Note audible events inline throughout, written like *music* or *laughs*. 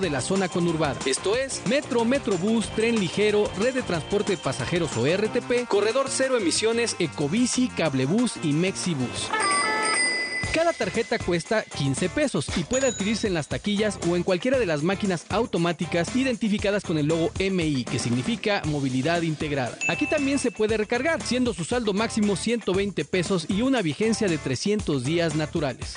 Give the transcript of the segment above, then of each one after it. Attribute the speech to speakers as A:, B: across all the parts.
A: de la zona conurbada. Esto es Metro, Metrobús, Tren Ligero, Red de Transporte de Pasajeros o RTP, Corredor Cero Emisiones, Ecobici, Cablebús y Mexibus. Cada tarjeta cuesta 15 pesos y puede adquirirse en las taquillas o en cualquiera de las máquinas automáticas identificadas con el logo MI, que significa movilidad integrada. Aquí también se puede recargar, siendo su saldo máximo 120 pesos y una vigencia de 300 días naturales.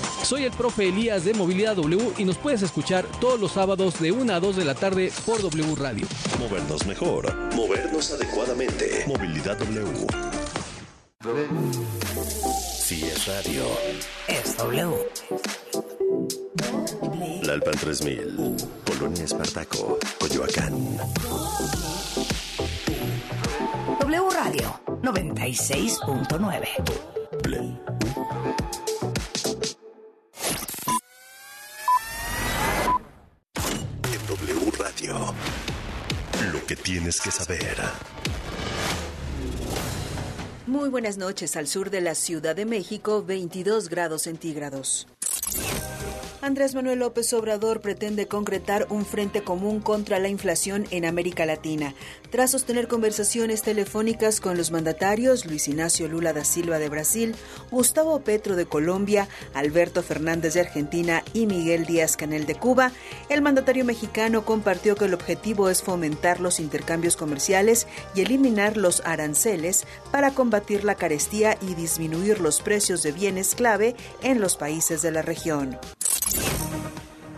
A: Soy el profe Elías de Movilidad W y nos puedes escuchar todos los sábados de 1 a 2 de la tarde por W Radio.
B: Movernos mejor, movernos adecuadamente. Movilidad W. Si es radio,
C: Es W.
B: La Alpan 3000, Polonia Espartaco, Coyoacán.
C: W Radio 96.9.
B: W Radio, lo que tienes que saber.
D: Muy buenas noches al sur de la Ciudad de México, 22 grados centígrados. Andrés Manuel López Obrador pretende concretar un frente común contra la inflación en América Latina. Tras sostener conversaciones telefónicas con los mandatarios Luis Ignacio Lula da Silva de Brasil, Gustavo Petro de Colombia, Alberto Fernández de Argentina y Miguel Díaz Canel de Cuba, el mandatario mexicano compartió que el objetivo es fomentar los intercambios comerciales y eliminar los aranceles para combatir la carestía y disminuir los precios de bienes clave en los países de la región.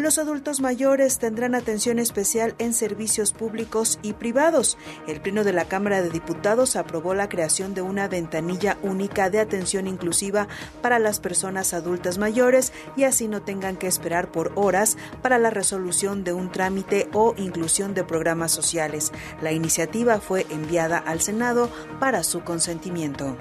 D: Los adultos mayores tendrán atención especial en servicios públicos y privados. El Pleno de la Cámara de Diputados aprobó la creación de una ventanilla única de atención inclusiva para las personas adultas mayores y así no tengan que esperar por horas para la resolución de un trámite o inclusión de programas sociales. La iniciativa fue enviada al Senado para su consentimiento.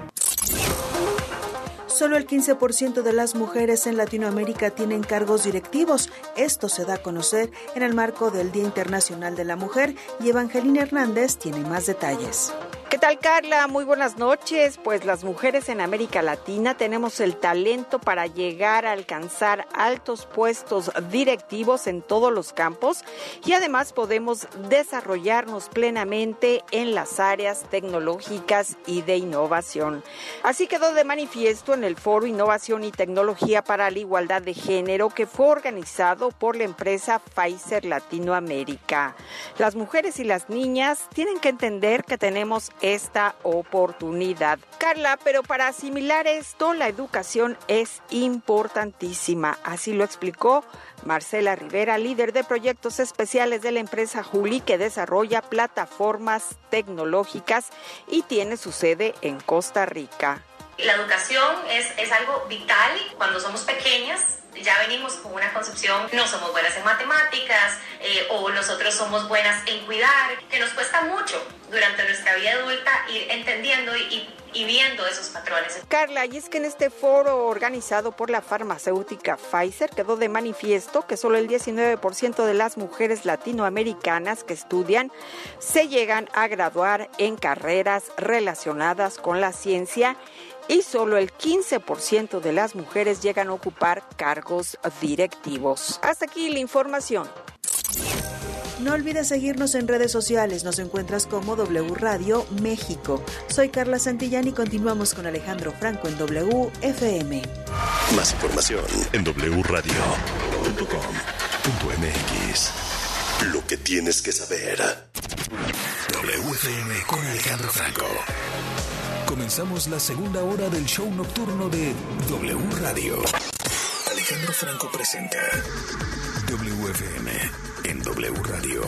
D: Solo el 15% de las mujeres en Latinoamérica tienen cargos directivos. Esto se da a conocer en el marco del Día Internacional de la Mujer y Evangelina Hernández tiene más detalles.
E: ¿Qué tal Carla? Muy buenas noches. Pues las mujeres en América Latina tenemos el talento para llegar a alcanzar altos puestos directivos en todos los campos y además podemos desarrollarnos plenamente en las áreas tecnológicas y de innovación. Así quedó de manifiesto en el Foro Innovación y Tecnología para la Igualdad de Género que fue organizado por la empresa Pfizer Latinoamérica. Las mujeres y las niñas tienen que entender que tenemos esta oportunidad. Carla, pero para asimilar esto, la educación es importantísima. Así lo explicó Marcela Rivera, líder de proyectos especiales de la empresa Juli, que desarrolla plataformas tecnológicas y tiene su sede en Costa Rica.
F: La educación es, es algo vital cuando somos pequeñas. Ya venimos con una concepción, no somos buenas en matemáticas eh, o nosotros somos buenas en cuidar, que nos cuesta mucho durante nuestra vida adulta ir entendiendo y, y viendo esos patrones.
E: Carla, y es que en este foro organizado por la farmacéutica Pfizer quedó de manifiesto que solo el 19% de las mujeres latinoamericanas que estudian se llegan a graduar en carreras relacionadas con la ciencia y solo el 15% de las mujeres llegan a ocupar cargos directivos. Hasta aquí la información.
D: No olvides seguirnos en redes sociales, nos encuentras como W Radio México. Soy Carla Santillán y continuamos con Alejandro Franco en WFM.
B: Más información en wradio.com.mx. Lo que tienes que saber. WFM con Alejandro Franco. Comenzamos la segunda hora del show nocturno de W Radio. Alejandro Franco presenta WFM en W Radio.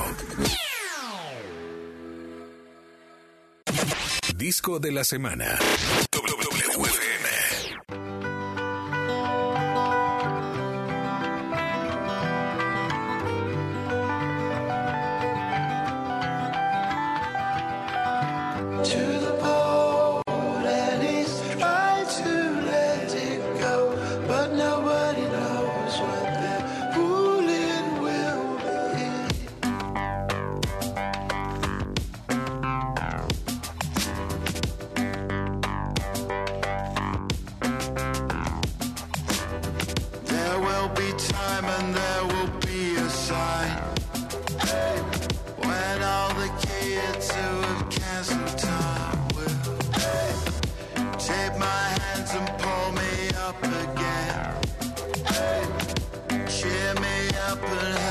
B: Disco de la semana.
G: people.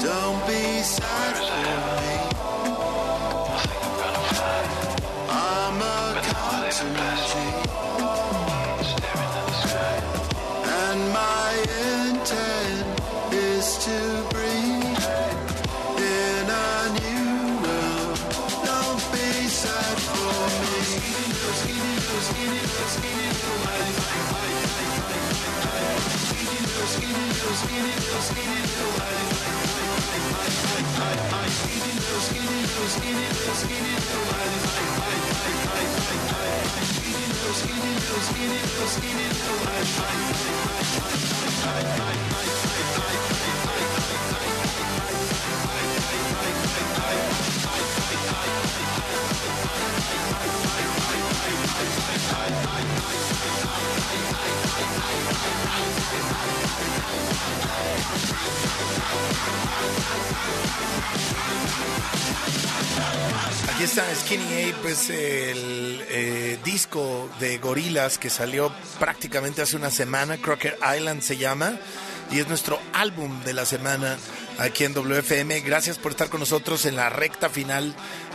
G: Don't be sad for me. I'm a cartoon Bye.
H: Aquí está Skinny Ape, es el eh, disco de gorilas que salió prácticamente hace una semana, Crocker Island se llama, y es nuestro álbum de la semana aquí en WFM. Gracias por estar con nosotros en la recta final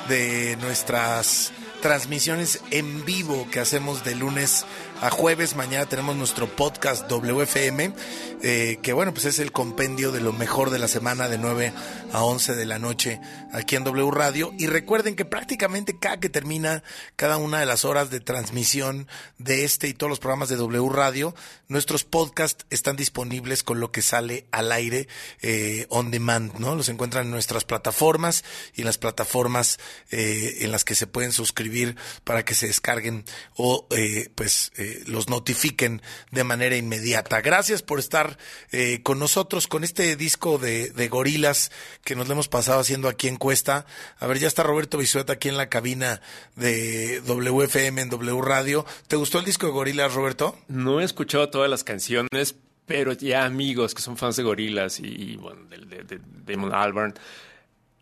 H: de nuestras transmisiones en vivo que hacemos de lunes a jueves. Mañana tenemos nuestro podcast WFM, eh, que bueno, pues es el compendio de lo mejor de la semana de 9 a 11 de la noche aquí en W Radio. Y recuerden que prácticamente cada que termina cada una de las horas de transmisión de este y todos los programas de W Radio, nuestros podcasts están disponibles con lo que sale al aire eh, on demand, ¿no? Los encuentran en nuestras plataformas y en las plataformas eh, en las que se pueden suscribir para que se descarguen o eh, pues eh, los notifiquen de manera inmediata. Gracias por estar eh, con nosotros con este disco de, de gorilas que nos lo hemos pasado haciendo aquí en Cuesta. A ver, ya está Roberto Bisueta aquí en la cabina de WFM en W Radio. ¿Te gustó el disco de gorilas, Roberto?
I: No he escuchado todas las canciones, pero ya amigos que son fans de gorilas y, y, bueno, de, de, de Damon Albarn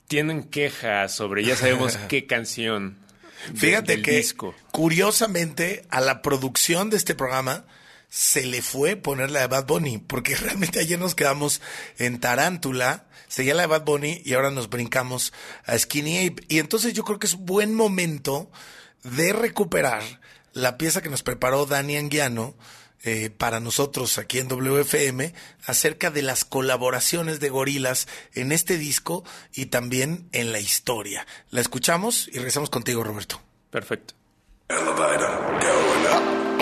I: tienen quejas sobre ya sabemos *laughs* qué canción.
H: Fíjate
I: del
H: que
I: disco.
H: curiosamente a la producción de este programa se le fue poner la de Bad Bunny, porque *laughs* realmente ayer nos quedamos en Tarántula, seguía la de Bad Bunny y ahora nos brincamos a Skinny Ape. Y entonces yo creo que es buen momento de recuperar la pieza que nos preparó Dani Anguiano eh, para nosotros aquí en WFM acerca de las colaboraciones de gorilas en este disco y también en la historia. La escuchamos y regresamos contigo, Roberto.
I: Perfecto.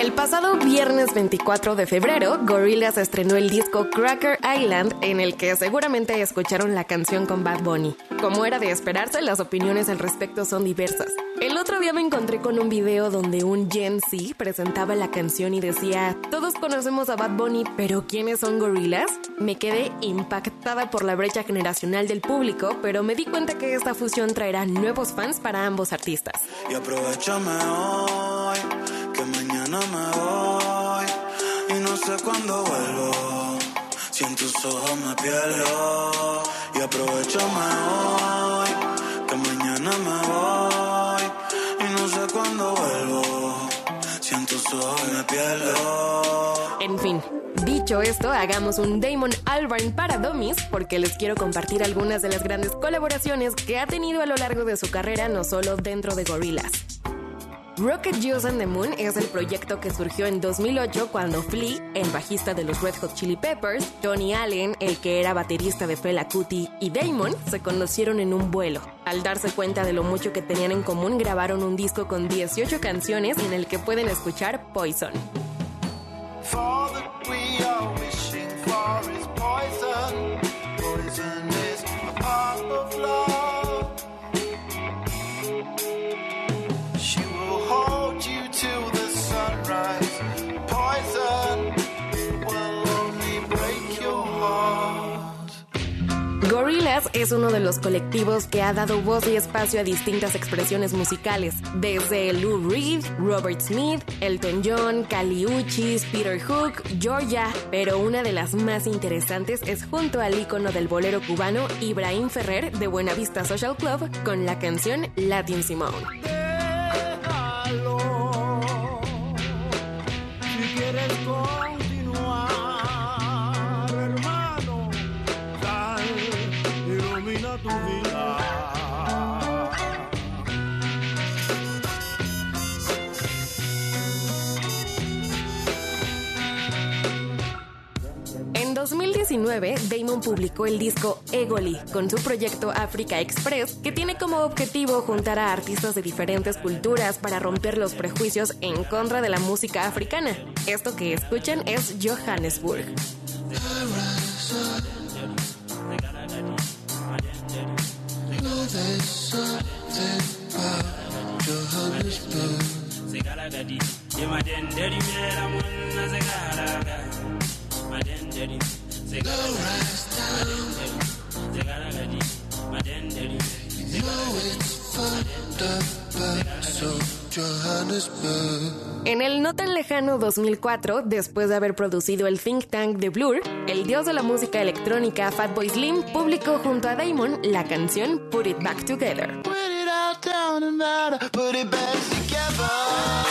J: El pasado viernes 24 de febrero, Gorillaz estrenó el disco Cracker Island, en el que seguramente escucharon la canción con Bad Bunny. Como era de esperarse, las opiniones al respecto son diversas. El otro día me encontré con un video donde un Gen Z presentaba la canción y decía, todos conocemos a Bad Bunny, pero ¿quiénes son Gorillaz? Me quedé impactada por la brecha generacional del público, pero me di cuenta que esta fusión traerá nuevos fans para ambos artistas.
G: Y aprovechame hoy, mañana me voy. Y no sé cuándo vuelvo. Si en tus ojos me pierdo. Y aprovechame hoy. Que mañana me voy. Y no sé cuándo vuelvo. Si en tus ojos me pierdo.
J: En fin, dicho esto, hagamos un Damon Albarn para Dummies porque les quiero compartir algunas de las grandes colaboraciones que ha tenido a lo largo de su carrera, no solo dentro de Gorillaz. Rocket Juice and the Moon es el proyecto que surgió en 2008 cuando Flea, el bajista de los Red Hot Chili Peppers, Tony Allen, el que era baterista de Fela Kuti, y Damon se conocieron en un vuelo. Al darse cuenta de lo mucho que tenían en común, grabaron un disco con 18 canciones en el que pueden escuchar Poison.
G: Is.
J: Gorillaz es uno de los colectivos que ha dado voz y espacio a distintas expresiones musicales, desde Lou Reed, Robert Smith, Elton John, Kali Uchis, Peter Hook, Georgia, pero una de las más interesantes es junto al ícono del bolero cubano Ibrahim Ferrer de Buenavista Social Club con la canción Latin Simone. 2019, Damon publicó el disco Egoli con su proyecto Africa Express, que tiene como objetivo juntar a artistas de diferentes culturas para romper los prejuicios en contra de la música africana. Esto que escuchan es Johannesburg. En el no tan lejano 2004, después de haber producido el think tank de Blur, el dios de la música electrónica Fatboy Slim publicó junto a Damon la canción Put It Back Together.
G: Put it out down and out, put it back together.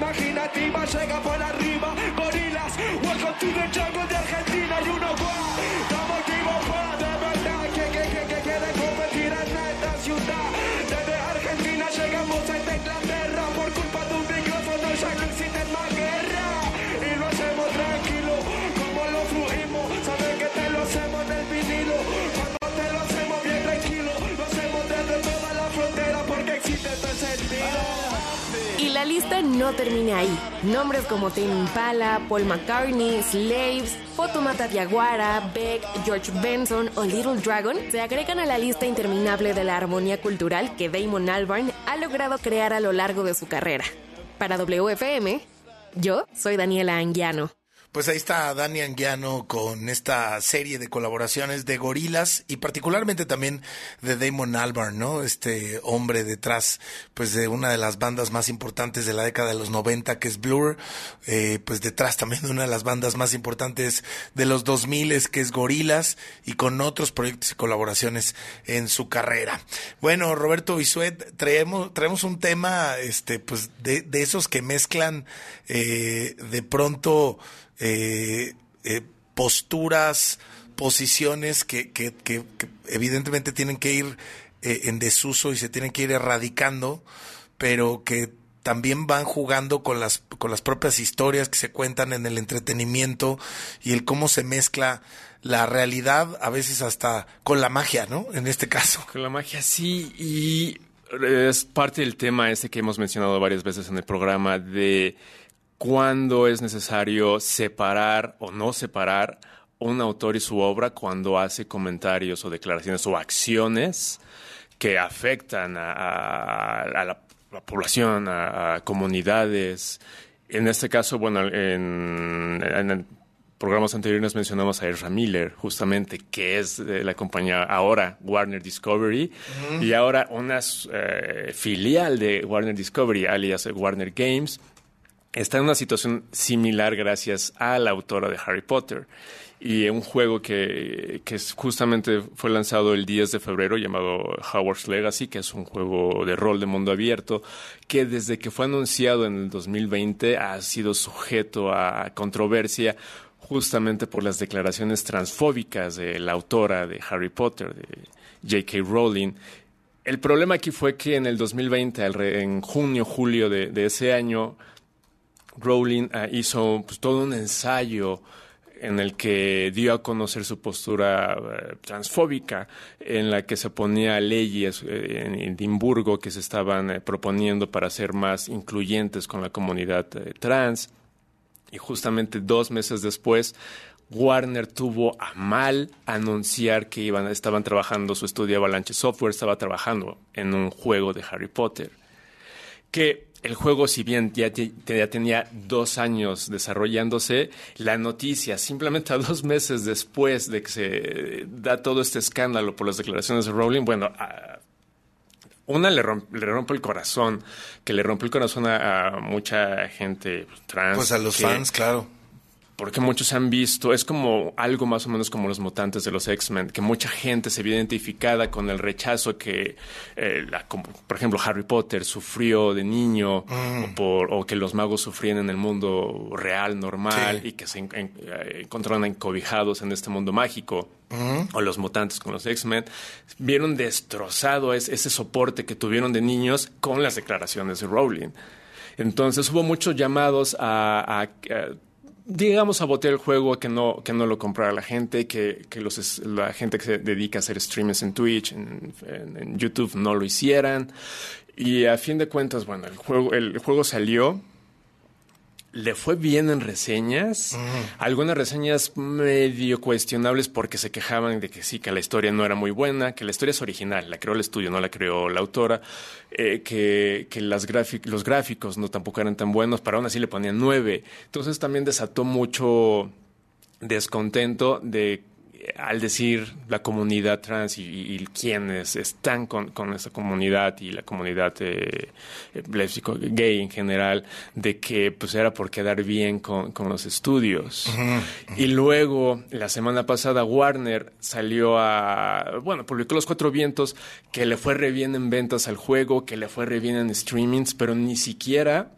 K: rimas imaginativas, llega por arriba. Gorilas, welcome to the jungle de Argentina y uno
J: lista no termina ahí. Nombres como Tame Impala, Paul McCartney, Slaves, Fotomata Diaguara, Beck, George Benson o Little Dragon se agregan a la lista interminable de la armonía cultural que Damon Albarn ha logrado crear a lo largo de su carrera. Para WFM, yo soy Daniela Anguiano.
H: Pues ahí está Dani Anguiano con esta serie de colaboraciones de gorilas y particularmente también de Damon Albarn, ¿no? Este hombre detrás, pues de una de las bandas más importantes de la década de los 90 que es Blur, eh, pues detrás también de una de las bandas más importantes de los 2000 que es Gorilas y con otros proyectos y colaboraciones en su carrera. Bueno, Roberto Bisuet, traemos, traemos un tema, este, pues de, de esos que mezclan eh, de pronto eh, eh, posturas, posiciones que, que, que- que evidentemente tienen que ir eh, en desuso y se tienen que ir erradicando, pero que también van jugando con las, con las propias historias que se cuentan en el entretenimiento y el cómo se mezcla la realidad, a veces hasta con la magia, ¿no? En este caso. *laughs*
I: Con la magia, sí, y es parte del tema este que hemos mencionado varias veces en el programa de cuándo es necesario separar o no separar un autor y su obra cuando hace comentarios o declaraciones o acciones que afectan a, a- a la, la población, a, a comunidades. En este caso, bueno, en, en el programas anteriores mencionamos a Ezra Miller, justamente, que es de la compañía ahora Warner Discovery, y ahora una eh, filial de Warner Discovery, alias Warner Games, está en una situación similar gracias a la autora de Harry Potter. Y un juego que, que justamente fue lanzado el 10 de febrero llamado Howard's Legacy, que es un juego de rol de mundo abierto, que desde que fue anunciado en el 2020 ha sido sujeto a controversia justamente por las declaraciones transfóbicas de la autora de Harry Potter, de J.K. Rowling. El problema aquí fue que en el 2020, alre- en junio, julio de ese año, Rowling ah, hizo pues, todo un ensayo en el que dio a conocer su postura eh, transfóbica, en la que se ponía leyes eh, en Edimburgo que se estaban eh, proponiendo para ser más incluyentes con la comunidad eh, trans. Y justamente dos meses después, Warner tuvo a mal anunciar que iban, estaban trabajando, su estudio Avalanche Software estaba trabajando en un juego de Harry Potter. Que el juego, si bien ya, te- ya tenía dos años desarrollándose, la noticia, simplemente a dos meses después de que se da todo este escándalo por las declaraciones de Rowling, bueno, a- una le, romp- le rompe el corazón, que le rompe el corazón a, a mucha gente trans.
H: Pues a los
I: que-
H: fans, claro.
I: Porque muchos han visto, es como algo más o menos como los mutantes de los X-Men, que mucha gente se vio identificada con el rechazo que, eh, la- como, por ejemplo, Harry Potter sufrió de niño,
H: Mm.
I: o, por- o que los magos sufrían en el mundo real, normal,
H: Sí.
I: y que se en- en- eh, encontraron encobijados en este mundo mágico.
H: Ujú.
I: O los mutantes con los X-Men, vieron destrozado es- ese soporte que tuvieron de niños con las declaraciones de Rowling. Entonces hubo muchos llamados a, a- a, digamos, a botear el juego, que no, que no lo comprara la gente, que, que los, la gente que se dedica a hacer streams en Twitch, en, en- en YouTube, no lo hicieran. Y a fin de cuentas, bueno, el juego, el juego salió. Le fue bien en reseñas, algunas reseñas medio cuestionables porque se quejaban de que sí, que la historia no era muy buena, que la historia es original, la creó el estudio, no la creó la autora, eh, que, que las los gráficos no tampoco eran tan buenos, pero aún así le ponían nueve. Entonces también desató mucho descontento de al decir la comunidad trans y, y- y quienes están con, con esa comunidad y la comunidad eh, eh, gay en general, de que pues era por quedar bien con, con los estudios. Y luego, la semana pasada, Warner salió a, bueno, publicó Los Cuatro Vientos, que le fue re bien en ventas al juego, que le fue re bien en streamings, pero ni siquiera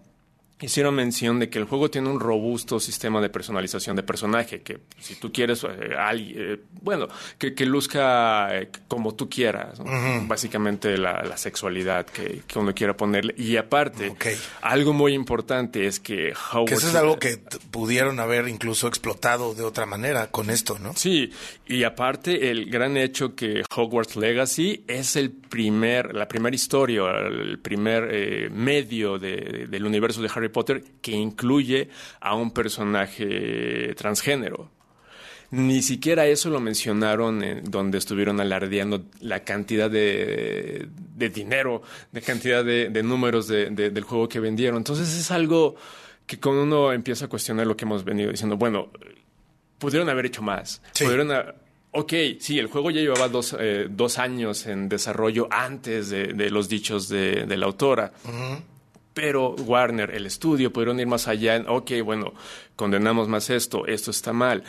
I: hicieron mención de que el juego tiene un robusto sistema de personalización de personaje, que si tú quieres, eh, alguien- eh, bueno, que, que luzca eh, como tú quieras, básicamente la, la sexualidad que, que uno quiera ponerle. Y aparte, algo muy importante es que Howard...
H: Que eso es algo que pudieron haber incluso explotado de otra manera con esto, ¿no?
I: Sí, y aparte el gran hecho que Hogwarts Legacy es el primer, la primera historia, el primer eh, medio de- del universo de Harry Potter que incluye a un personaje transgénero. Ni siquiera eso lo mencionaron en donde estuvieron alardeando la cantidad de, de dinero, de cantidad de, de números de- de- del juego que vendieron. Entonces es algo que cuando uno empieza a cuestionar lo que hemos venido diciendo, bueno, pudieron haber hecho más. Pudieron ha- Ok, sí, el juego ya llevaba dos, eh, dos años en desarrollo antes de, de los dichos de, de la autora. Pero Warner, el estudio, pudieron ir más allá. En, ok, bueno, condenamos más esto, esto está mal.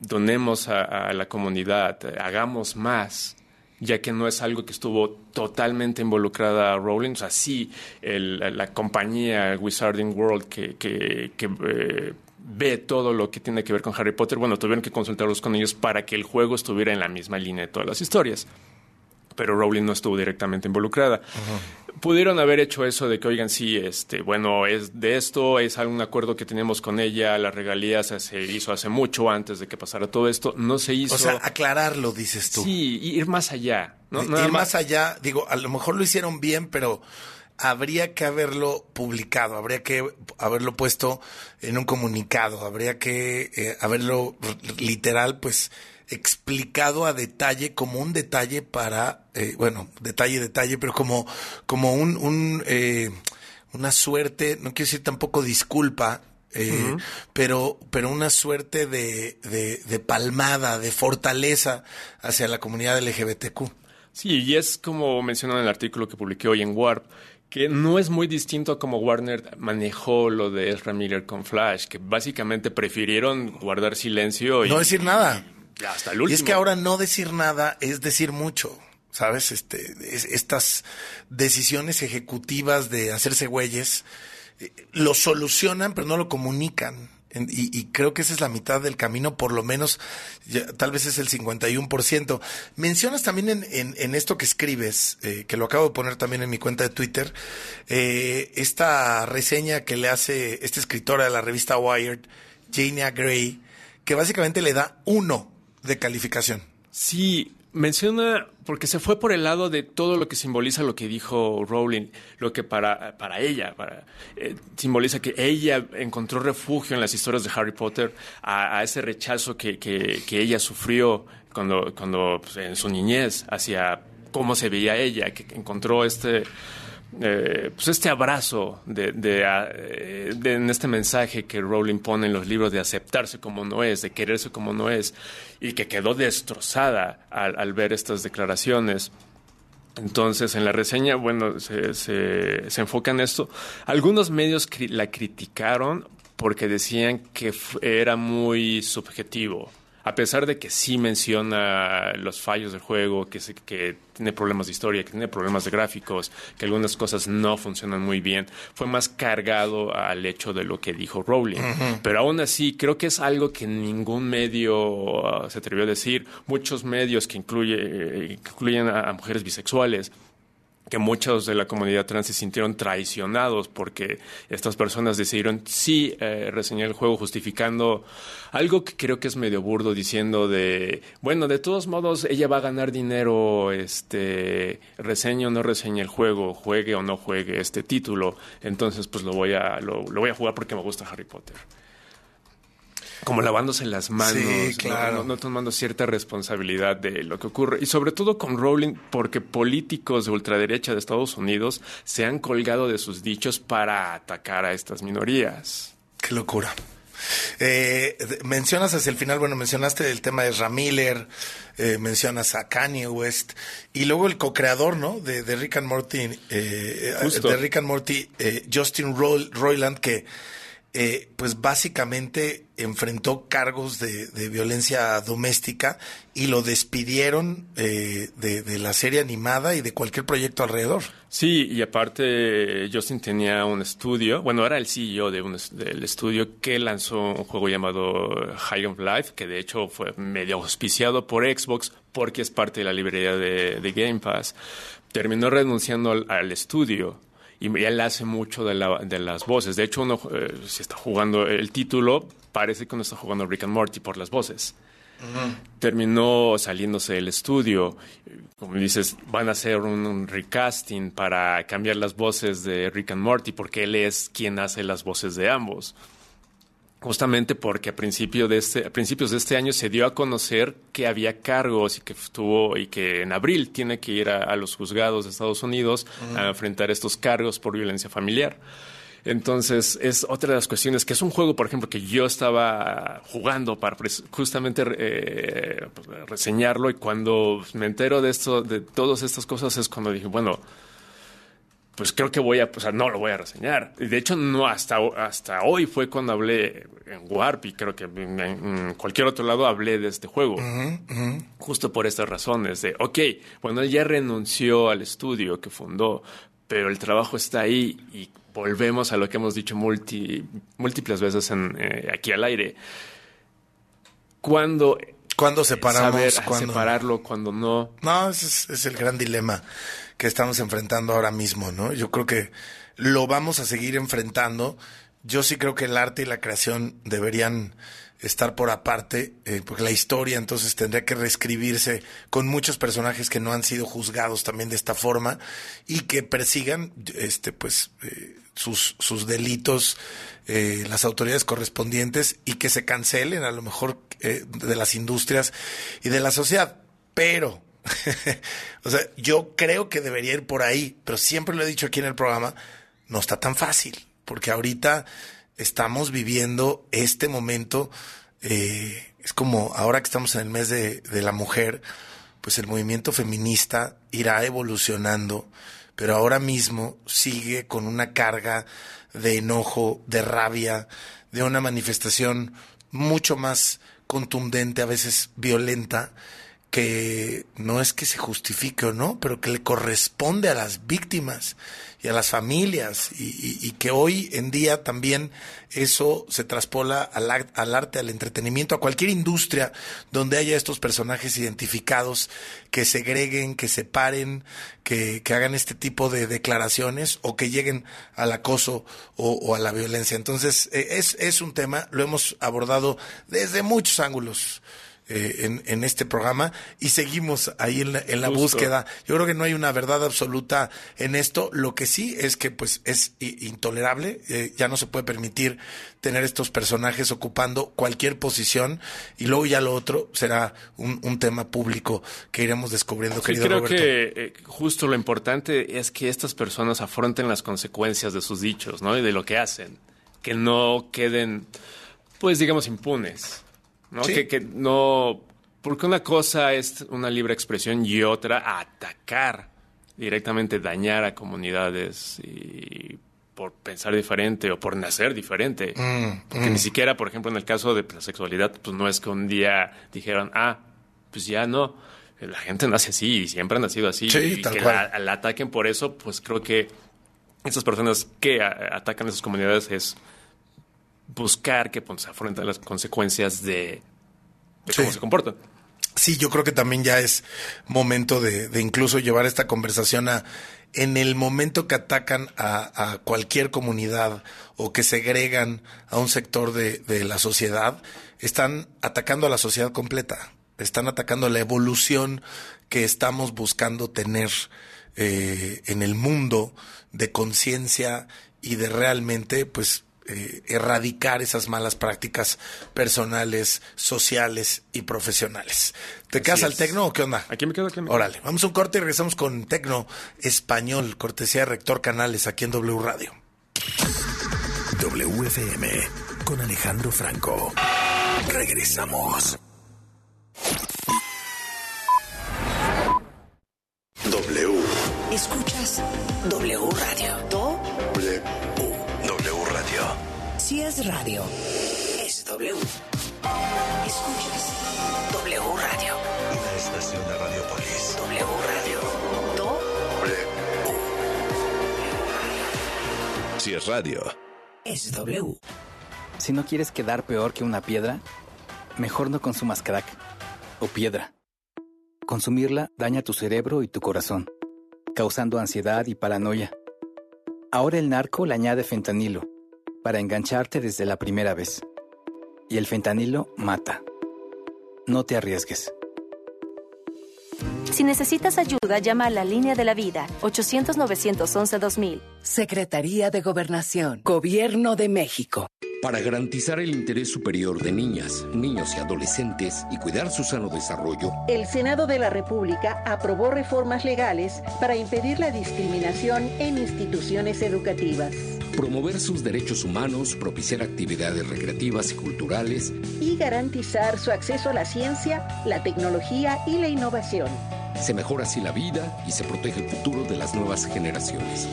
I: Donemos a, la comunidad, hagamos más, ya que no es algo que estuvo totalmente involucrada Rowling. O sea, sí, el- la, la compañía Wizarding World que, que, que, eh, ve todo lo que tiene que ver con Harry Potter, bueno, tuvieron que consultarlos con ellos para que el juego estuviera en la misma línea de todas las historias. Pero Rowling no estuvo directamente involucrada. Pudieron haber hecho eso de que, oigan, sí, este, bueno, es de esto, es algún acuerdo que tenemos con ella, las regalías se hizo hace mucho antes de que pasara todo esto, no se hizo.
H: O sea, aclararlo, dices tú.
I: Sí, ir más allá, ¿no?
H: Ir más allá, digo, a lo mejor lo hicieron bien, pero habría que haberlo publicado, habría que haberlo puesto en un comunicado, habría que eh, haberlo literal, pues explicado a detalle, como un detalle para, eh, bueno, detalle, detalle, pero como, como un, un eh, una suerte, no quiero decir tampoco disculpa, eh, pero, pero una suerte de, de, de palmada, de fortaleza hacia la comunidad LGBTQ.
I: Sí, y es como mencionan en el artículo que publiqué hoy en Warp, que no es muy distinto a como Warner manejó lo de Ezra Miller con Flash, que básicamente prefirieron guardar silencio y
H: No decir nada.
I: Hasta el último.
H: Y es que ahora no decir nada es decir mucho, ¿sabes? Este, es- estas decisiones ejecutivas de hacerse güeyes eh, lo solucionan, pero no lo comunican. Y, y creo que esa es la mitad del camino, por lo menos, ya- tal vez es el 51%. Mencionas también en, en- en esto que escribes, eh, que lo acabo de poner también en mi cuenta de Twitter, eh, esta reseña que le hace esta escritora de la revista Wired, Jania Gray, que básicamente le da uno de calificación.
I: Sí, menciona, porque se fue por el lado de todo lo que simboliza lo que dijo Rowling, lo que para, para ella, para, eh, simboliza que ella encontró refugio en las historias de Harry Potter, a, ese rechazo que, que, que ella sufrió cuando, cuando pues, en su niñez, hacia cómo se veía ella, que encontró este... eh, pues este abrazo de, de, eh, de- en este mensaje que Rowling pone en los libros de aceptarse como no es, de quererse como no es, y que quedó destrozada al, ver estas declaraciones. Entonces, en la reseña, bueno, se, se, se enfoca en esto. Algunos medios la criticaron porque decían que era muy subjetivo. A pesar de que sí menciona los fallos del juego, que, se- que tiene problemas de historia, que tiene problemas de gráficos, que algunas cosas no funcionan muy bien, fue más cargado al hecho de lo que dijo Rowling. Pero aún así, creo que es algo que ningún medio ah, se atrevió a decir. Muchos medios que incluye, eh, incluyen a, a mujeres bisexuales que muchos de la comunidad trans se sintieron traicionados porque estas personas decidieron sí eh, reseñar el juego justificando algo que creo que es medio burdo diciendo de bueno de todos modos ella va a ganar dinero este reseño o no reseña el juego juegue o no juegue este título entonces pues lo voy a lo voy a jugar porque me gusta Harry Potter como lavándose las manos,
H: Sí, claro.
I: no, no tomando cierta responsabilidad de lo que ocurre. Y sobre todo con Rowling, porque políticos de ultraderecha de Estados Unidos se han colgado de sus dichos para atacar a estas minorías.
H: Qué locura. Eh, mencionas hacia el final, bueno, mencionaste el tema de Ramiller, eh, mencionas a Kanye West y luego el co-creador, ¿no? De, de Rick and Morty, eh, de Rick and Morty, eh, Justin Roy- Roiland, que eh, pues básicamente enfrentó cargos de, violencia doméstica y lo despidieron eh, de, la serie animada y de cualquier proyecto alrededor.
I: Sí, y aparte Justin tenía un estudio, bueno, era el CEO de un del estudio que lanzó un juego llamado High of Life, que de hecho fue medio auspiciado por Xbox porque es parte de la librería de, Game Pass. Terminó renunciando al estudio y él hace mucho de, la- de las voces. De hecho, uno eh, si está jugando el título, parece que uno está jugando Rick and Morty por las voces terminó saliéndose del estudio. Como dices, van a hacer un, un recasting para cambiar las voces de Rick and Morty porque él es quien hace las voces de ambos. Justamente porque a, principio de este, a principios de este año se dio a conocer que había cargos y que estuvo y que en abril tiene que ir a, a los juzgados de Estados Unidos a enfrentar estos cargos por violencia familiar. Entonces, es otra de las cuestiones, que es un juego, por ejemplo, que yo estaba jugando para justamente eh, pues, reseñarlo y cuando me entero de esto, de todas estas cosas, es cuando dije, bueno, pues creo que voy a, o sea, no lo voy a reseñar. De hecho, no hasta, hasta hoy fue cuando hablé en Warp y creo que en, en cualquier otro lado hablé de este juego. Justo por estas razones de, ok, bueno, él ya renunció al estudio que fundó, pero el trabajo está ahí y volvemos a lo que hemos dicho multi- múltiples veces en, eh, aquí al aire. Cuando
H: ¿Cuándo separamos?
I: saber
H: ¿Cuándo?
I: separarlo cuando no.
H: No, ese es, es el gran dilema que estamos enfrentando ahora mismo, ¿no? Yo creo que lo vamos a seguir enfrentando. Yo sí creo que el arte y la creación deberían estar por aparte, eh, porque la historia entonces tendría que reescribirse con muchos personajes que no han sido juzgados también de esta forma y que persigan, este, pues, eh, sus, sus delitos, eh, las autoridades correspondientes y que se cancelen a lo mejor de las industrias y de la sociedad. Pero, *laughs* o sea, yo creo que debería ir por ahí, pero siempre lo he dicho aquí en el programa, no está tan fácil, porque ahorita estamos viviendo este momento, eh, es como ahora que estamos en el mes de, de la mujer, pues el movimiento feminista irá evolucionando, pero ahora mismo sigue con una carga de enojo, de rabia, de una manifestación mucho más contundente, a veces violenta, que no es que se justifique o no, pero que le corresponde a las víctimas y a las familias y, que hoy en día también eso se traspola al, al arte, al entretenimiento, a cualquier industria donde haya estos personajes identificados que segreguen, que separen, que, que hagan este tipo de declaraciones o que lleguen al acoso o, o a la violencia. Entonces, eh, es, es un tema, lo hemos abordado desde muchos ángulos eh, en, en este programa y seguimos ahí en la, en la búsqueda. Yo creo que no hay una verdad absoluta en esto. Lo que sí es que pues es intolerable. eh, ya no se puede permitir tener estos personajes ocupando cualquier posición y luego ya lo otro será un, un tema público que iremos descubriendo,
I: Sí,
H: querido
I: creo
H: Roberto.
I: que eh, justo lo importante es que estas personas afronten las consecuencias de sus dichos, ¿no? Y de lo que hacen. Que no queden, pues, digamos, impunes. ¿No?
H: Sí.
I: Que, que no. Porque una cosa es una libre expresión y otra atacar directamente, dañar a comunidades y por pensar diferente o por nacer diferente.
H: Mm,
I: Porque ni siquiera, por ejemplo, en el caso de la sexualidad, pues no es que un día dijeron, ah, pues ya no. La gente nace así y siempre ha nacido así.
H: Sí,
I: y
H: tal
I: que
H: cual.
I: la, la ataquen por eso, pues creo que estas personas que a- atacan a esas comunidades es buscar que pues, afronten las consecuencias de, de
H: Sí.
I: cómo se comportan.
H: Sí, yo creo que también ya es momento de, de incluso llevar esta conversación a en el momento que atacan a, a cualquier comunidad o que segregan a un sector de, de la sociedad, están atacando a la sociedad completa, están atacando la evolución que estamos buscando tener eh, en el mundo de conciencia y de realmente, pues, eh, erradicar esas malas prácticas personales, sociales y profesionales. ¿Te quedas al tecno o qué onda?
I: Aquí me quedo, aquí me quedo.
H: Órale, vamos a un corte y regresamos con tecno español, cortesía de Rector Canales aquí en W Radio.
B: WFM con Alejandro Franco. Regresamos. W.
C: Escuchas W Radio. Do.
B: W Radio.
C: si es radio, es W. Escuchas W Radio.
B: Una estación de Radiopolis.
C: W Radio. Do,
B: W. Si es radio.
C: es W.
L: Si no quieres quedar peor que una piedra, mejor no consumas crack o piedra. Consumirla daña tu cerebro y tu corazón, causando ansiedad y paranoia. Ahora el narco le añade fentanilo para engancharte desde la primera vez. Y el fentanilo mata. No te arriesgues.
M: Si necesitas ayuda, llama a la línea de la vida 800-911-2000.
C: Secretaría de Gobernación. Gobierno de México.
N: Para garantizar el interés superior de niñas, niños y adolescentes y cuidar su sano desarrollo,
O: El Senado de la República aprobó reformas legales para impedir la discriminación en instituciones educativas
N: promover sus derechos humanos, propiciar actividades recreativas y culturales,
O: y garantizar su acceso a la ciencia, la tecnología y la innovación.
N: Se mejora así la vida y se protege el futuro de las nuevas generaciones.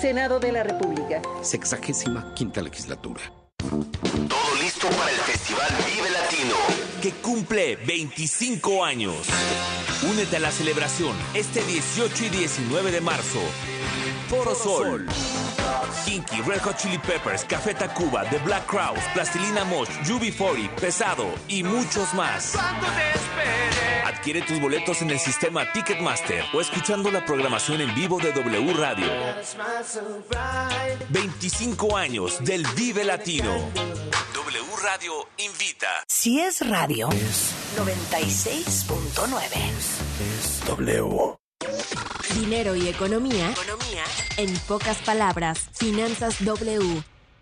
O: Senado de la República.
N: Sexagésima quinta legislatura.
P: Todo listo para el Festival Vive Latino, que cumple 25 años. Únete a la celebración este 18 y 19 de marzo. Foro Sol. Kinky, Red Hot Chili Peppers, Café Tacuba, The Black Crowes, Plastilina Mosh, UB40, Pesado y muchos más. Adquiere tus boletos en el sistema Ticketmaster o escuchando la programación en vivo de W Radio. 25 años del Vive Latino. W Radio invita.
C: Si es radio, 96.9.
B: W.
J: Dinero y economía. Economía. En pocas palabras, Finanzas W.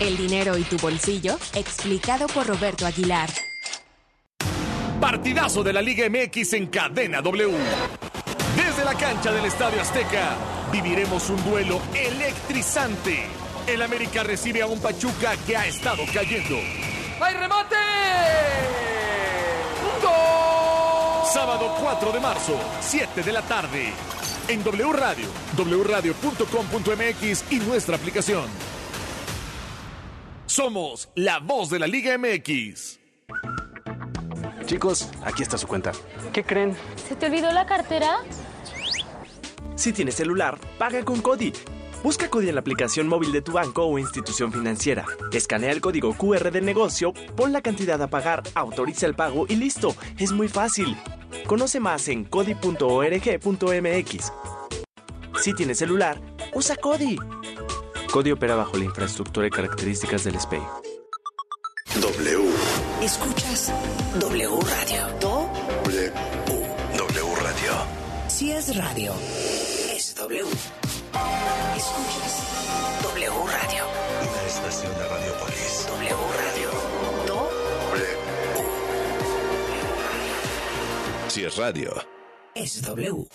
J: El dinero y tu bolsillo, explicado por Roberto Aguilar.
Q: Partidazo de la Liga MX en cadena W. Desde la cancha del Estadio Azteca viviremos un duelo electrizante. El América recibe a un Pachuca que ha estado cayendo.
K: ¡Hay remate!
Q: ¡Gol! Sábado 4 de marzo, 7 de la tarde. En W Radio, wradio.com.mx y nuestra aplicación. Somos la voz de la Liga MX.
R: Chicos, aquí está su cuenta. ¿Qué creen?
S: ¿Se te olvidó la cartera?
R: Si tienes celular, paga con Cody. Busca Cody en la aplicación móvil de tu banco o institución financiera. Escanea el código QR del negocio, pon la cantidad a pagar, autoriza el pago y listo. Es muy fácil. Conoce más en cody.org.mx. Si tienes celular, usa Cody. Cody opera bajo la infraestructura y características del SPEI.
B: W.
C: Escuchas W Radio. Do
B: W. W Radio.
C: Si es radio, es W. Escuchas W Radio.
B: Una estación de Radiopolis.
C: W Radio. Do
B: W. Si es radio.
C: es W.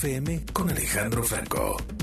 B: WFM con Alejandro Franco.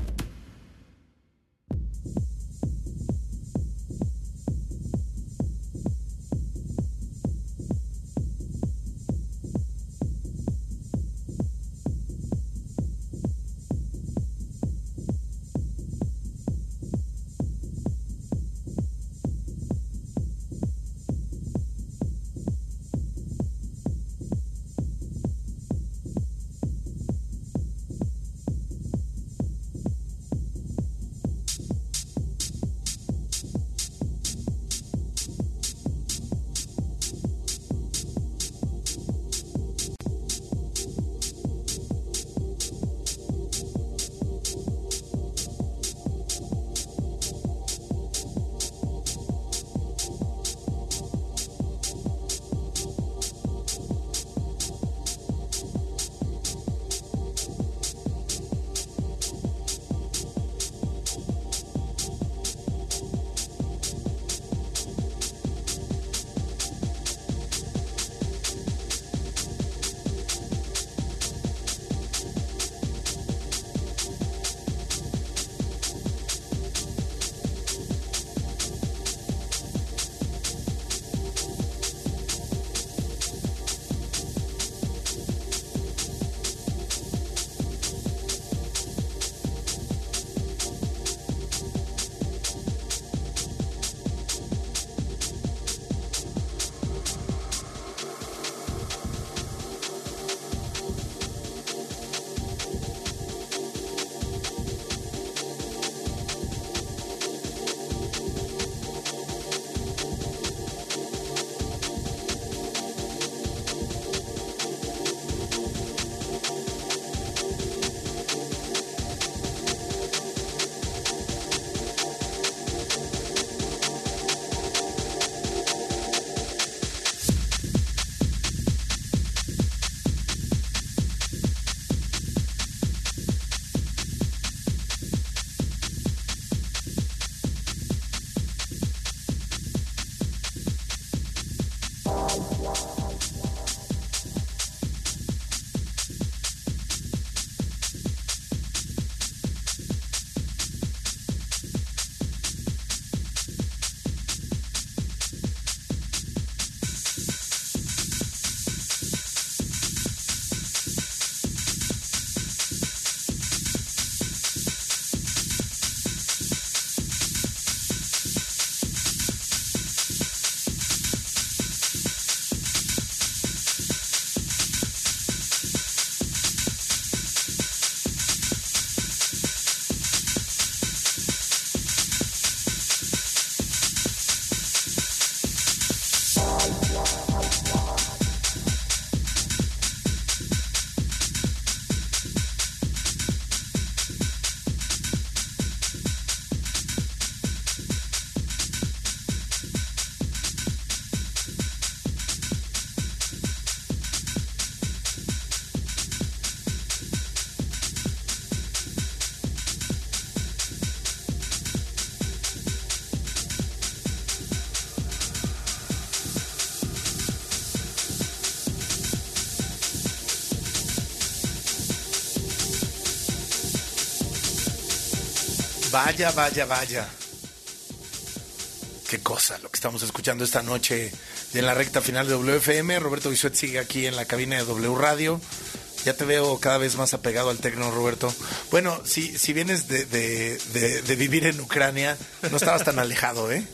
H: Vaya, vaya, vaya. Qué cosa lo que estamos escuchando esta noche en la recta final de WFM. Roberto Bisuet sigue aquí en la cabina de W Radio. Ya te veo cada vez más apegado al tecno, Roberto. Bueno, si, si vienes de, de, de, de vivir en Ucrania, no estabas tan alejado, ¿eh?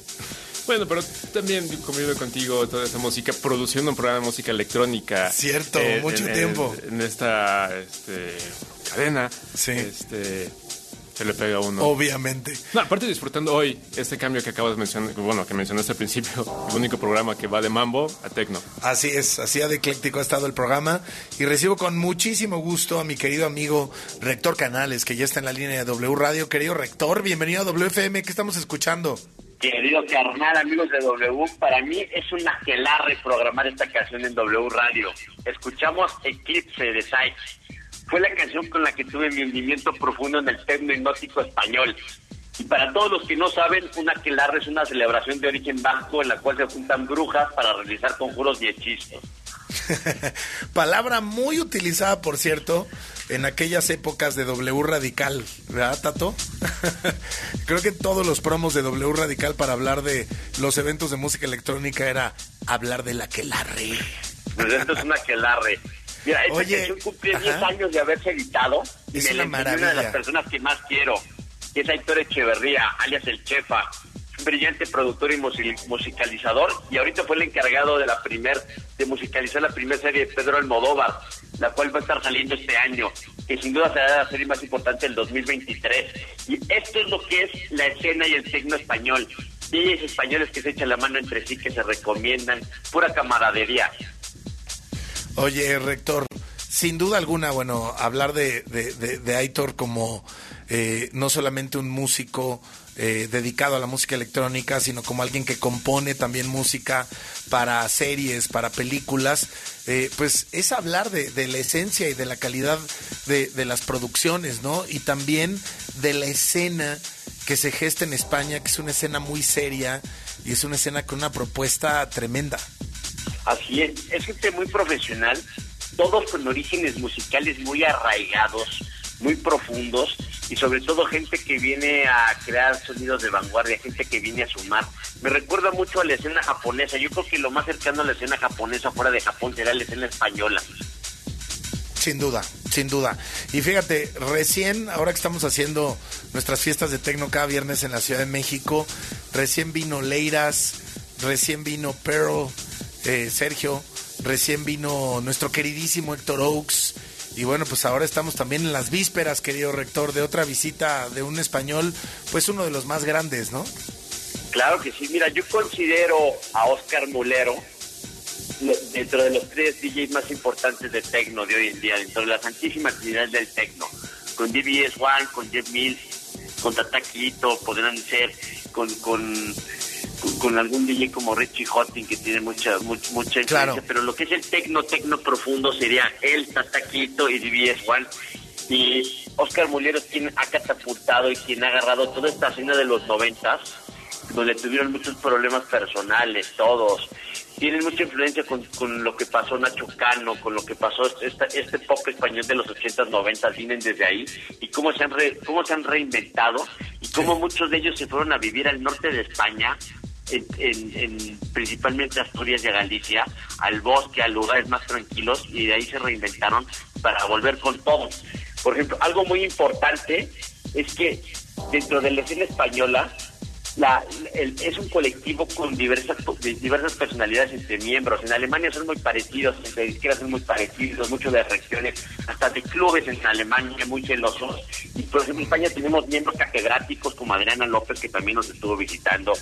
I: Bueno, pero también convivo contigo toda esta música, produciendo un programa de música electrónica.
H: Cierto,
I: eh,
H: mucho
I: en-
H: tiempo.
I: En, esta este, cadena.
H: Sí.
I: Este, se le pega a uno.
H: Obviamente.
I: No, aparte disfrutando hoy este cambio que acabas de mencionar, bueno, que mencionaste al principio, *laughs* el único programa que va de mambo a tecno.
H: Así es, así de ecléctico ha estado el programa y recibo con muchísimo gusto a mi querido amigo Rector Canales, que ya está en la línea de W Radio. Querido Rector, bienvenido a WFM, ¿qué estamos escuchando?
S: Querido carnal, amigos de W, para mí es un aquelarre programar esta canción en W Radio. Escuchamos Eclipse de Sykes. Fue la canción con la que tuve mi hundimiento profundo en el tecno hipnótico español. Y para todos los que no saben, un aquelarre es una celebración de origen vasco en la cual se juntan brujas para realizar conjuros y hechizos. *laughs*
H: Palabra muy utilizada, por cierto, en aquellas épocas de W Radical, ¿verdad, Tato? *laughs* Creo que todos los promos de W Radical para hablar de los eventos de música electrónica era hablar del aquelarre.
S: Pues esto es un aquelarre. Mira, esta
H: Oye,
S: canción cumple 10
H: ajá.
S: años de haberse editado y
H: Es
S: me la enseñó una de las
H: maravilla.
S: personas que más quiero, que es Héctor Echeverría, alias El Chefa, un brillante productor y musi- musicalizador, y ahorita fue el encargado de la primer, de musicalizar la primera serie de Pedro Almodóvar, la cual va a estar saliendo este año, que sin duda será la serie más importante del 2023. Y esto es lo que es la escena y el tecno español. DJs españoles que se echan la mano entre sí, que se recomiendan, pura camaradería.
H: Oye, Rector, sin duda alguna, bueno, hablar de, de, de- Aitor como eh, no solamente un músico eh, dedicado a la música electrónica, sino como alguien que compone también música para series, para películas, eh, pues es hablar de, la esencia y de la calidad de las producciones, ¿no? Y también de la escena que se gesta en España, que es una escena muy seria y es una escena con una propuesta tremenda.
S: Así es, es gente muy profesional, todos con orígenes musicales muy arraigados, muy profundos y sobre todo gente que viene a crear sonidos de vanguardia, gente que viene a sumar. Me recuerda mucho a la escena japonesa, yo creo que lo más cercano a la escena japonesa fuera de Japón será la escena española.
H: Sin duda, sin duda. Y fíjate, recién, ahora que estamos haciendo nuestras fiestas de tecno cada viernes en la Ciudad de México, recién vino Leiras, recién vino Pearl, eh, Sergio, recién vino nuestro queridísimo Héctor Oaks. Y bueno, pues ahora estamos también en las vísperas, querido rector, de otra visita de un español, pues uno de los más grandes, ¿no?
S: Claro que sí, mira, yo considero a Oscar Mulero le- dentro de los tres DJs más importantes de techno de hoy en día, dentro de la santísima trinidad del techno, con DBS One, con Jeff Mills, con Tata Quito, podrán ser con, con, con, algún DJ como Richie Hotting que tiene mucha mucha, mucha influencia,
H: Claro.
S: pero lo que es el techno, techno profundo sería él, Tata Quito y DBS One. Y Oscar Mulero es quien ha catapultado y quien ha agarrado toda esta escena de los noventas, donde tuvieron muchos problemas personales, todos. Tienen mucha influencia con, con lo que pasó Nacho Cano, con lo que pasó esta- este pop español de los 80s, 90s, vienen desde ahí, y cómo se han, re- cómo se han reinventado, y cómo muchos de ellos se fueron a vivir al norte de España, en, en- en principalmente Asturias y Galicia, al bosque, a lugares más tranquilos, y de ahí se reinventaron para volver con todo. Por ejemplo, algo muy importante es que dentro de la escena española, la, el- es un colectivo con diversas diversas personalidades entre miembros. En Alemania son muy parecidos, entre izquierdas son muy parecidos, muchos de regiones, hasta de clubes en Alemania muy celosos. Y por ejemplo en España tenemos miembros catedráticos como Adriana López, que también nos estuvo visitando,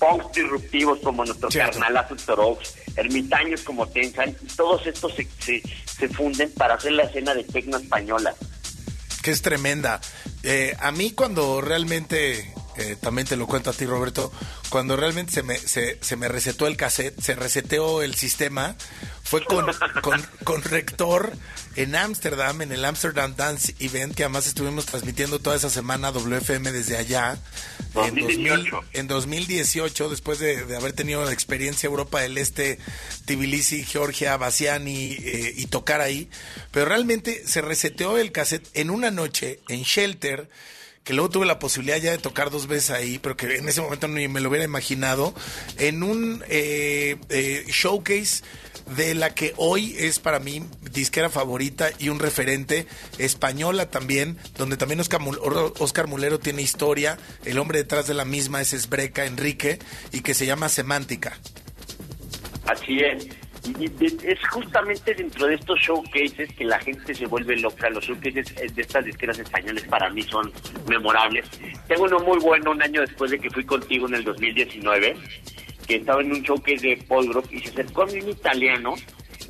S: punks disruptivos como nuestro carnal Héctor Oaks, ermitaños como Tensan, y todos estos se, se, se funden para hacer la escena de tecno española.
H: que es tremenda. Eh, a mí cuando realmente, eh, también te lo cuento a ti Roberto, cuando realmente se me, se, se me resetó el cassette, se reseteó el sistema, fue con, con, con Rector en Ámsterdam, en el Amsterdam Dance Event, que además estuvimos transmitiendo toda esa semana WFM desde allá. En, 2000
S: 2018.
H: en 2018, después de, de haber tenido la experiencia Europa del Este, Tbilisi, Georgia, Bassiani eh, y tocar ahí, pero realmente se reseteó el cassette en una noche en Shelter, que luego tuve la posibilidad ya de tocar dos veces ahí, pero que en ese momento ni me lo hubiera imaginado, en un eh, eh, showcase de la que hoy es para mí disquera favorita y un referente española también, donde también Oscar, Oscar Mulero tiene historia, el hombre detrás de la misma es Esbreca Enrique y que se llama Semántica.
S: Así es. Y de- es justamente dentro de estos showcases que la gente se vuelve loca. Los showcases eh, de estas disqueras españoles para mí son memorables. Tengo uno muy bueno un año después de que fui contigo en el 2019, que estaba en un showcase de Paul Group y se acercó a mí un italiano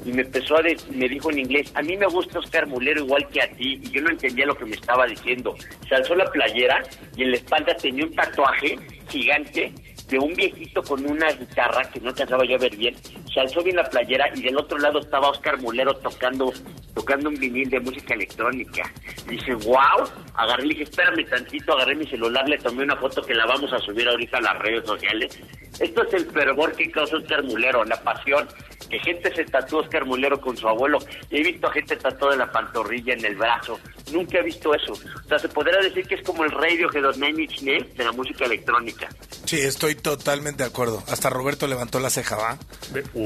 S: y me empezó a de- me dijo en inglés, a mí me gusta Oscar Mulero igual que a ti, y yo no entendía lo que me estaba diciendo. Se alzó la playera y en la espalda tenía un tatuaje gigante de un viejito con una guitarra que no alcanzaba yo a ver bien, se alzó bien la playera y del otro lado estaba Oscar Mulero tocando tocando un vinil de música electrónica. Y dije, wow, agarré, le dije, espérame tantito, agarré mi celular, le tomé una foto que la vamos a subir ahorita a las redes sociales. Esto es el fervor que causa Oscar Mulero, la pasión. Que gente se tatúa Oscar Mulero con su abuelo. Y he visto a gente tatuada en la pantorrilla, en el brazo. Nunca he visto eso. O sea, se podría decir que es como el radio de la música electrónica.
H: Sí, estoy totalmente de acuerdo. Hasta Roberto levantó la ceja, ¿va?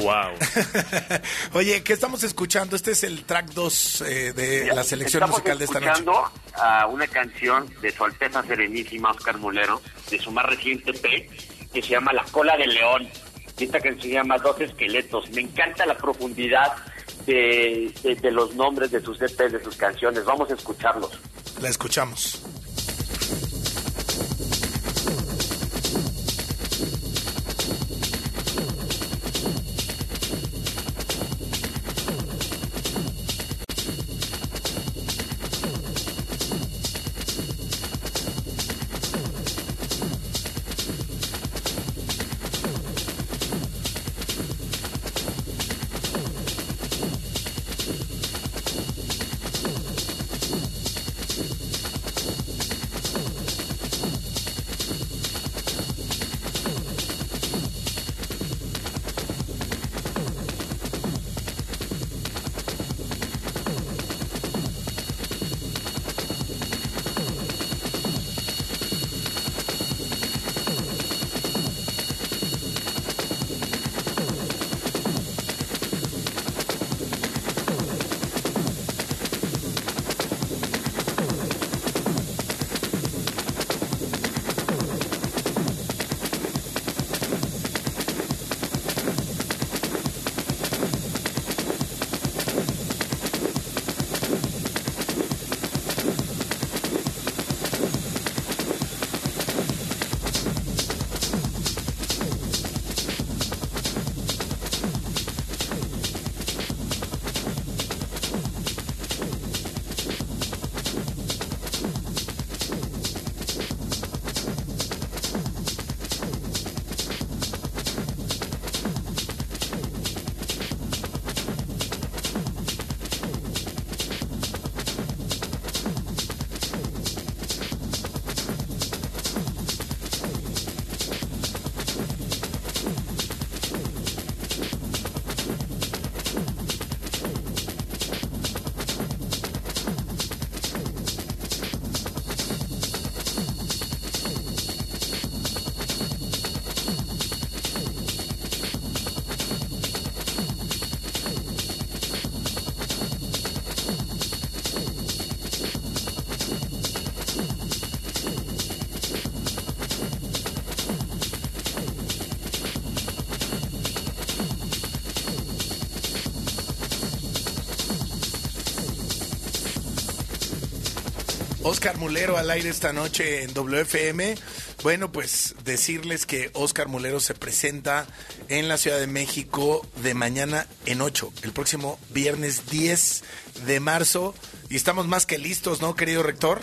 I: Wow. *laughs*
H: Oye, ¿qué estamos escuchando? Este es el track 2 eh, de la selección
S: Estamos
H: musical de esta noche.
S: escuchando a una canción de Su Alteza Serenísima Oscar Mulero, de su más reciente P, que se llama La Cola de León. Y esta canción se llama Dos Esqueletos. Me encanta la profundidad de, de- de los nombres de sus EPs, de sus canciones. Vamos a escucharlos.
H: La escuchamos. Oscar Mulero al aire esta noche en WFM. Bueno, pues decirles que Oscar Mulero se presenta en la Ciudad de México de mañana en 8, el próximo viernes 10 de marzo. Y estamos más que listos, ¿no, querido rector?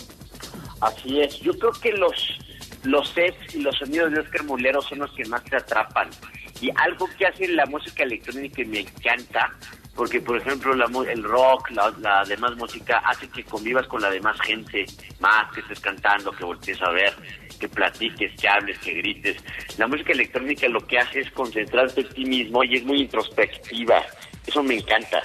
S: Así es. Yo creo que los, los sets y los sonidos de Oscar Mulero son los que más te atrapan. Y algo que hace la música electrónica y me encanta, porque por ejemplo la el rock, la, la demás música, hace que convivas con la demás gente, más que estés cantando, que voltees a ver, que platiques, que hables, que grites. La música electrónica lo que hace es concentrarte en ti mismo y es muy introspectiva. Eso me encanta.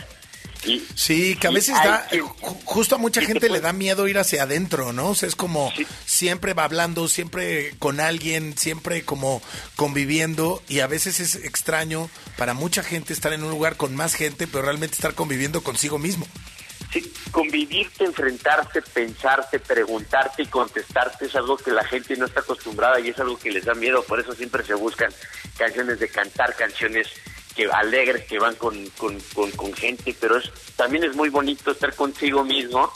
S: Y,
H: Sí, que a veces da,
S: que-
H: justo a mucha gente le da miedo ir hacia adentro, ¿no? O sea, es como siempre va hablando, siempre con alguien, siempre como conviviendo y a veces es extraño para mucha gente estar en un lugar con más gente, pero realmente estar conviviendo consigo mismo.
S: Sí, convivirte, enfrentarte, pensarte, preguntarte y contestarte es algo que la gente no está acostumbrada y es algo que les da miedo. Por eso siempre se buscan canciones de cantar, canciones que alegres, que van con, con, con, gente. Pero es, también es muy bonito estar consigo mismo,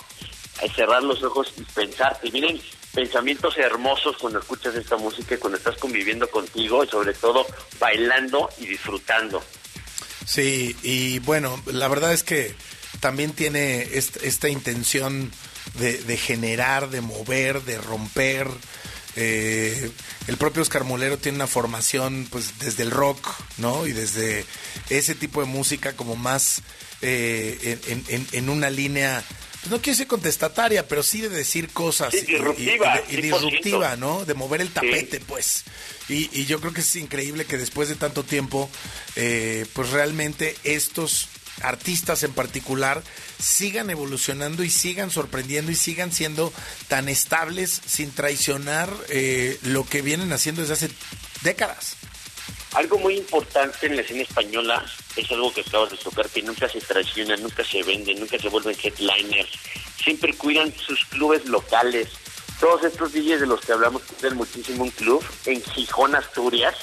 S: eh, cerrar los ojos y pensarte. Miren, pensamientos hermosos cuando escuchas esta música cuando estás conviviendo contigo y sobre todo bailando y disfrutando.
H: Sí, y bueno, la verdad es que también tiene est- esta intención de generar, de mover, de romper. Eh, el propio Oscar Mulero tiene una formación pues desde el rock, ¿no? Y desde ese tipo de música como más eh, en, en- en una línea, pues no quiero decir contestataria, pero sí de decir cosas.
S: Sí,
H: y- y-
S: disruptiva,
H: y, y
S: 100%.
H: disruptiva, ¿no? De mover el tapete, pues. Y, y yo creo que es increíble que después de tanto tiempo, eh, pues realmente estos artistas en particular sigan evolucionando y sigan sorprendiendo y sigan siendo tan estables sin traicionar eh, lo que vienen haciendo desde hace décadas.
S: Algo muy importante en la escena española es algo que acabas de tocar, que nunca se traicionan, nunca se venden, nunca se vuelven headliners, siempre cuidan sus clubes locales. Todos estos DJs de los que hablamos cuidan muchísimo un club en Gijón, Asturias,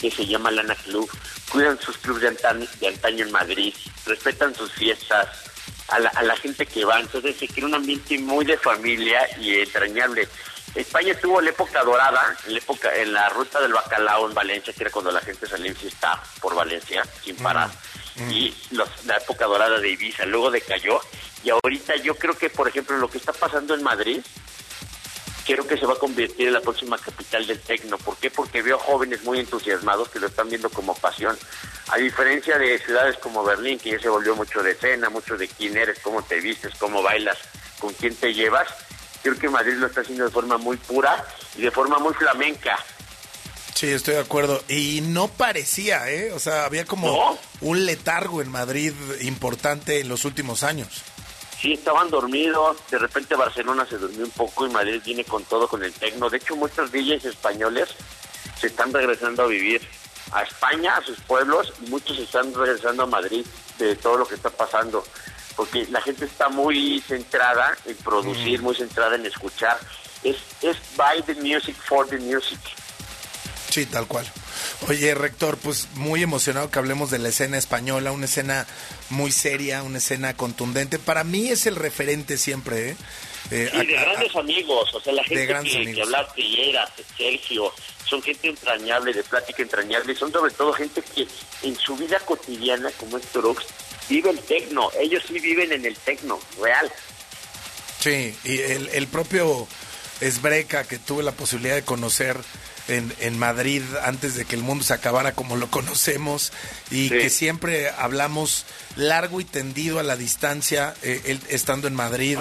S: que se llama Lana Club. Cuidan sus clubes de antaño, de antaño en Madrid, respetan sus fiestas, a la, a la gente que va. Entonces se crea un ambiente muy de familia y entrañable. España tuvo la época dorada, en la época en la ruta del bacalao en Valencia, que era cuando la gente salía en fiesta por Valencia sin parar. Y los- la época dorada de Ibiza luego decayó. Y ahorita yo creo que, por ejemplo, lo que está pasando en Madrid, creo que se va a convertir en la próxima capital del tecno. ¿Por qué? Porque veo jóvenes muy entusiasmados que lo están viendo como pasión. A diferencia de ciudades como Berlín, que ya se volvió mucho de cena, mucho de quién eres, cómo te vistes, cómo bailas, con quién te llevas, creo que Madrid lo está haciendo de forma muy pura y de forma muy flamenca.
H: Sí, estoy de acuerdo. Y no parecía, ¿eh? O sea, había como un letargo en Madrid importante en los últimos años.
S: Sí, estaban dormidos, de repente Barcelona se durmió un poco y Madrid viene con todo con el tecno. De hecho, muchos DJs españoles se están regresando a vivir a España, a sus pueblos, y muchos están regresando a Madrid de todo lo que está pasando. Porque la gente está muy centrada en producir, muy centrada en escuchar. Es, es by the music, for the music.
H: Sí, tal cual. Oye, rector, pues muy emocionado que hablemos de la escena española, una escena muy seria, una escena contundente. Para mí es el referente siempre, ¿eh? Eh,
S: Sí, de
H: a-
S: grandes amigos, o sea, la gente que, que hablaste Piera, Sergio, son gente entrañable, de plática entrañable, y son sobre todo gente que en su vida cotidiana, como es Turux, vive el tecno, ellos sí viven en el tecno, real.
H: Sí, y el, el propio Esbreca que tuve la posibilidad de conocer en, en Madrid antes de que el mundo se acabara como lo conocemos y que siempre hablamos largo y tendido a la distancia, eh, él estando en Madrid,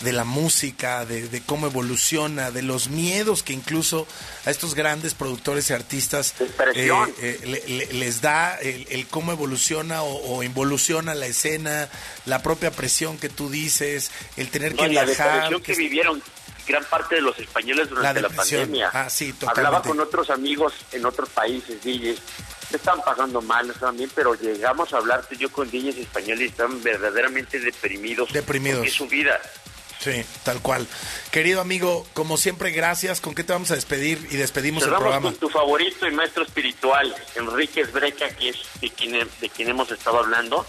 H: de la música, de, de cómo evoluciona, de los miedos que incluso a estos grandes productores y artistas eh, eh, le- le- les da el, el cómo evoluciona o, o involuciona la escena, la propia presión que tú dices, el tener
S: No,
H: que
S: la
H: viajar.
S: depresión que vivieron gran parte de los españoles durante la, pandemia.
H: Ah, sí.
S: Hablaba con otros amigos en otros países, DJs, que estaban pasando mal, bien, pero llegamos a hablar tú yo con DJs españoles y estaban verdaderamente deprimidos.
H: Deprimidos.
S: porque Es su vida.
H: Sí, tal cual. Querido amigo, como siempre, gracias. ¿Con qué te vamos a despedir? Y despedimos el programa.
S: con tu favorito y maestro espiritual, Enrique Esbreca, que es de quien, de quien hemos estado hablando.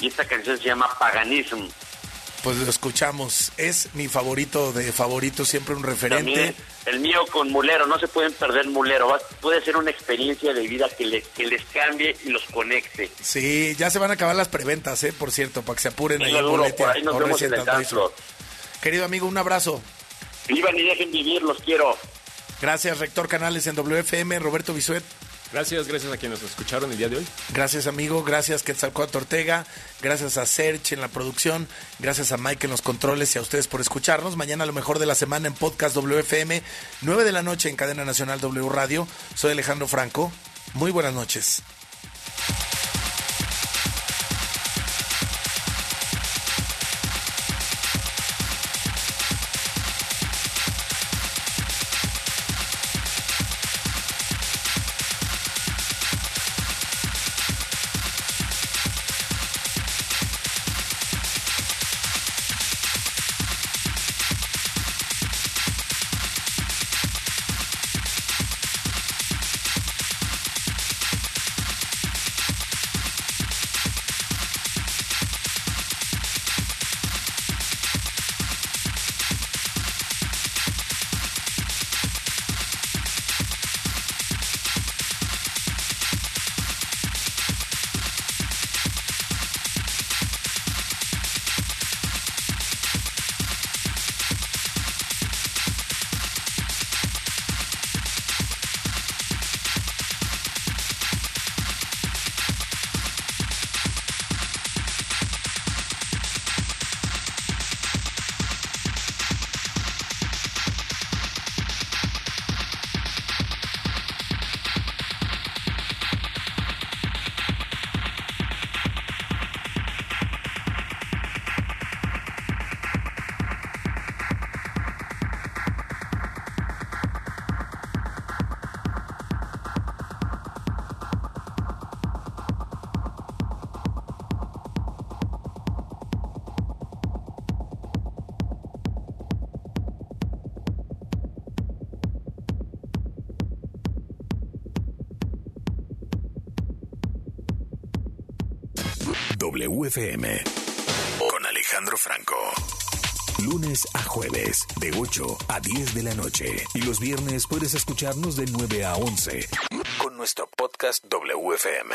S: Y esta canción se llama Paganism.
H: Pues lo escuchamos. Es mi favorito de favorito, siempre un referente.
S: También el mío con Mulero, no se pueden perder Mulero. Va- puede ser una experiencia de vida que, le- que les cambie y los conecte.
H: Sí, ya se van a acabar las preventas, ¿eh? Por cierto, para que se apuren ahí
S: duro,
H: Boletia
S: por ahí nos vemos en el.
H: Querido amigo, un abrazo.
S: Vivan y dejen vivir, los quiero.
H: Gracias, Rector Canales en WFM, Roberto Bisuet.
I: Gracias, gracias a quienes nos escucharon el día de hoy.
H: Gracias, amigo. Gracias, Quetzalcóatl Ortega. Gracias a Serge en la producción. Gracias a Mike en los controles y a ustedes por escucharnos. Mañana, lo mejor de la semana en Podcast WFM, 9 de la noche en Cadena Nacional W Radio. Soy Alejandro Franco. Muy buenas noches.
B: WFM con Alejandro Franco. Lunes a jueves, de 8 a 10 de la noche. Y los viernes puedes escucharnos de 9 a 11 con nuestro podcast WFM.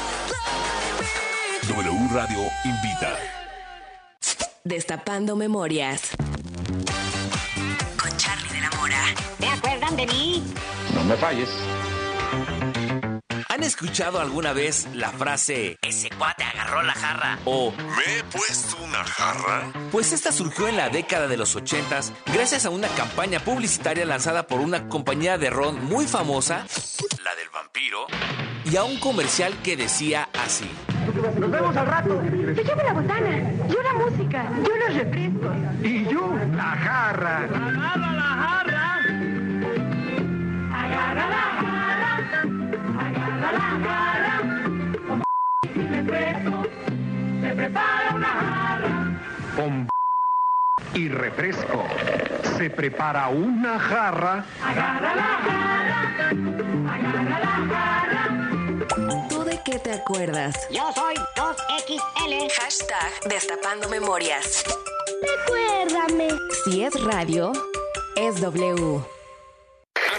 P: W Radio invita.
J: Destapando memorias.
M: Con Charlie de la Mora. ¿Te acuerdan de mí?
P: No me falles. ¿Han escuchado alguna vez la frase
M: Ese cuate agarró la jarra.
P: o
B: ¿Me he puesto una jarra?
P: Pues esta surgió en la década de los 80 gracias a una campaña publicitaria lanzada por una compañía de ron muy famosa, la del vampiro, y a un comercial que decía así.
K: Nos vemos al rato.
T: Se lleva la botana, yo la música, yo los refrescos.
K: Y yo, la jarra. Agarra la jarra.
T: Agarra la jarra, agarra la jarra. Con refresco, se prepara una jarra.
K: Con y refresco. Se prepara una jarra.
T: Agarra la jarra, agarra la jarra.
J: ¿Tú de qué te acuerdas?
M: Yo soy 2XL.
J: Hashtag Destapando memorias.
T: Recuérdame.
J: Si es radio, es W.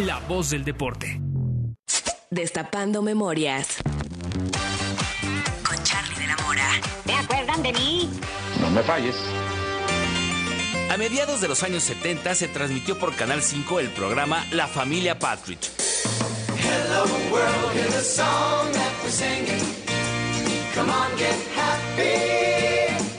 U: la voz del deporte.
J: Destapando memorias.
M: Con Charlie de la Mora. ¿Te acuerdan de mí?
P: No me falles. A mediados de los años 70 se transmitió por Canal 5 el programa La Familia Partridge.
K: Hello world, here's a song that we're singing. Come on, get happy.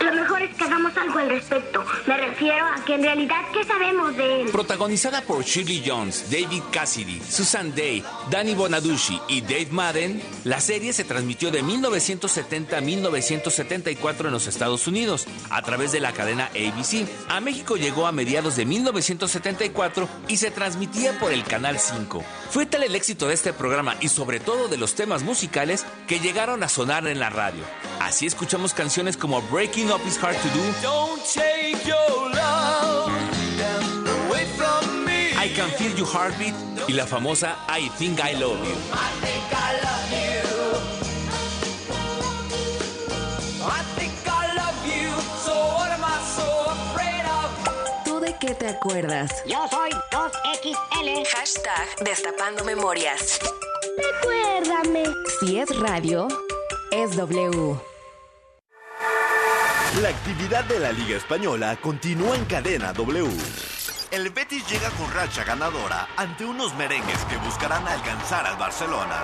V: Lo mejor es que hagamos algo al respecto. Me refiero a que en realidad, ¿qué sabemos de él?
P: Protagonizada por Shirley Jones, David Cassidy, Susan Day, Danny Bonaducci y Dave Madden, la serie se transmitió de 1970 a 1974 en los Estados Unidos a través de la cadena ABC. A México llegó a mediados de 1974 y se transmitía por el Canal 5. Fue tal el éxito de este programa y sobre todo de los temas musicales que llegaron a sonar en la radio. Así escuchamos canciones como Breaking Up Is Hard to Do,
K: Don't take your love away from me.
P: I Can Feel Your Heartbeat y la famosa I Think I Love You.
K: I think I love you. I think I love you. So what am I so afraid of?
J: ¿Tú de qué te acuerdas?
M: Yo soy 2XL.
J: Hashtag Destapando memorias.
T: Recuérdame.
J: Si es radio, es W.
W: La actividad de la Liga Española continúa en cadena W.
X: El Betis llega con racha ganadora ante unos merengues que buscarán alcanzar al Barcelona.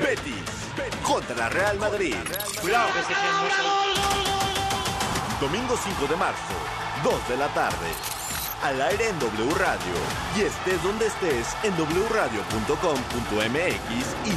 X: Betis contra Real Madrid.
Y: Cuidado que se
X: Domingo 5 de marzo, 2 de la tarde. Al aire en W Radio. Y estés donde estés en wradio.com.mx y